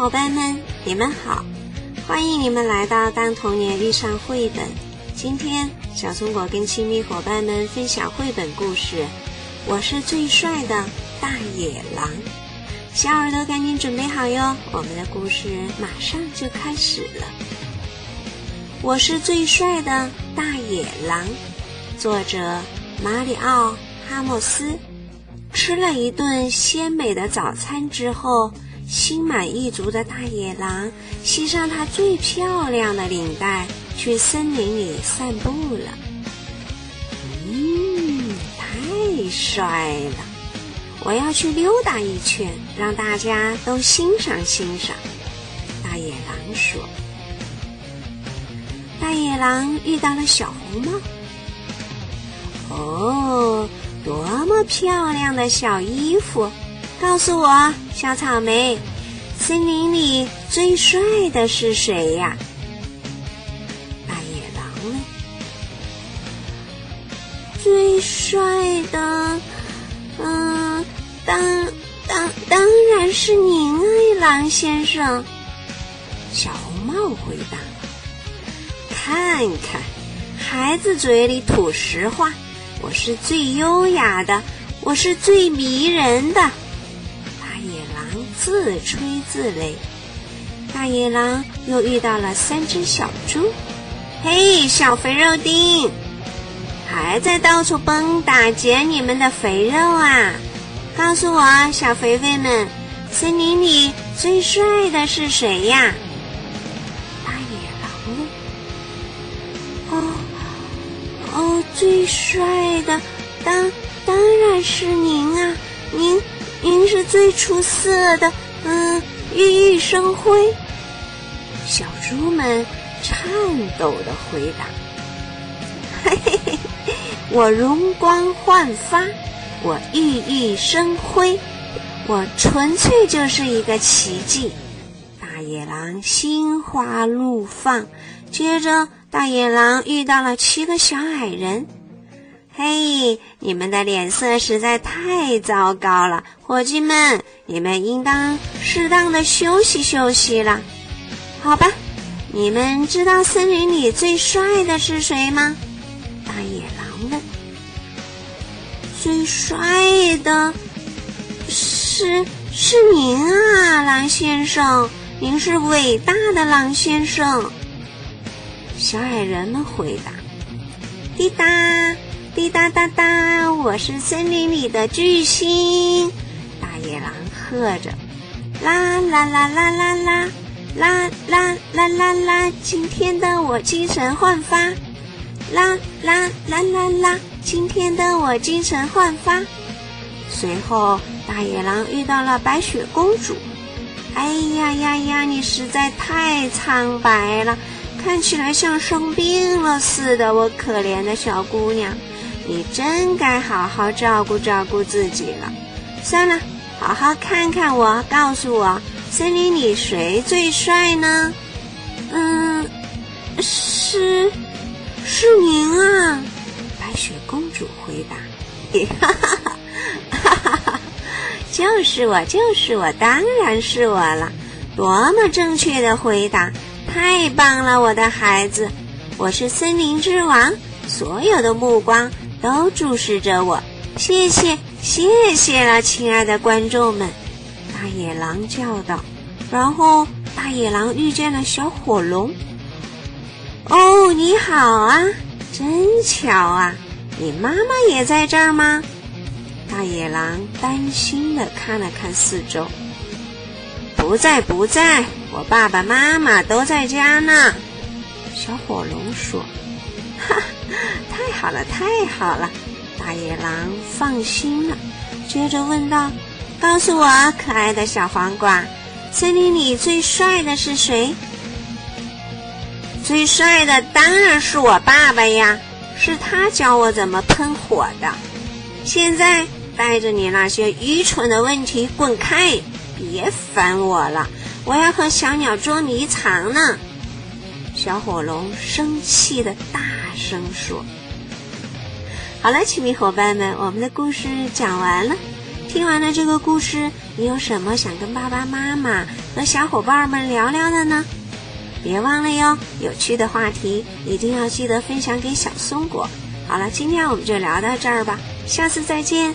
伙伴们，你们好！欢迎你们来到《当童年遇上绘本》。今天，小松果跟亲密伙伴们分享绘本故事。我是最帅的大野狼，小耳朵赶紧准备好哟！我们的故事马上就开始了。我是最帅的大野狼，作者马里奥·哈莫斯。吃了一顿鲜美的早餐之后。心满意足的大野狼系上它最漂亮的领带，去森林里散步了。嗯，太帅了！我要去溜达一圈，让大家都欣赏欣赏。大野狼说：“大野狼遇到了小红帽。哦，多么漂亮的小衣服！”告诉我，小草莓，森林里最帅的是谁呀？大野狼呢。最帅的，嗯，当当当然是您啊，狼先生。小红帽回答。看看，孩子嘴里吐实话，我是最优雅的，我是最迷人的。自吹自擂，大野狼又遇到了三只小猪。嘿，小肥肉丁，还在到处蹦打劫你们的肥肉啊！告诉我，小肥肥们，森林里最帅的是谁呀？大野狼问。哦哦，最帅的，当当然是您啊，您。最出色的，嗯，熠熠生辉。小猪们颤抖的回答：“嘿嘿嘿，我容光焕发，我熠熠生辉，我纯粹就是一个奇迹。”大野狼心花怒放。接着，大野狼遇到了七个小矮人。嘿，你们的脸色实在太糟糕了，伙计们，你们应当适当的休息休息了，好吧？你们知道森林里最帅的是谁吗？大野狼问。最帅的是是您啊，狼先生，您是伟大的狼先生。小矮人们回答。滴答。滴答答答，我是森林里的巨星！大野狼喝着，啦啦啦啦啦啦，啦啦啦啦啦，今天的我精神焕发，啦啦啦啦啦，今天的我精神焕发。随后，大野狼遇到了白雪公主。哎呀呀呀，你实在太苍白了，看起来像生病了似的，我可怜的小姑娘。你真该好好照顾照顾自己了。算了，好好看看我，告诉我，森林里谁最帅呢？嗯，是，是您啊！白雪公主回答。哈哈哈哈哈哈！就是我，就是我，当然是我了。多么正确的回答！太棒了，我的孩子，我是森林之王，所有的目光。都注视着我，谢谢，谢谢了，亲爱的观众们！大野狼叫道。然后，大野狼遇见了小火龙。哦，你好啊，真巧啊！你妈妈也在这儿吗？大野狼担心的看了看四周。不在，不在，我爸爸妈妈都在家呢。小火龙说。哈。好了，太好了！大野狼放心了，接着问道：“告诉我，可爱的小黄瓜，森林里最帅的是谁？”最帅的当然是我爸爸呀，是他教我怎么喷火的。现在带着你那些愚蠢的问题滚开，别烦我了，我要和小鸟捉迷藏呢。小火龙生气的大声说。好了，亲密伙伴们，我们的故事讲完了。听完了这个故事，你有什么想跟爸爸妈妈和小伙伴们聊聊的呢？别忘了哟，有趣的话题一定要记得分享给小松果。好了，今天我们就聊到这儿吧，下次再见。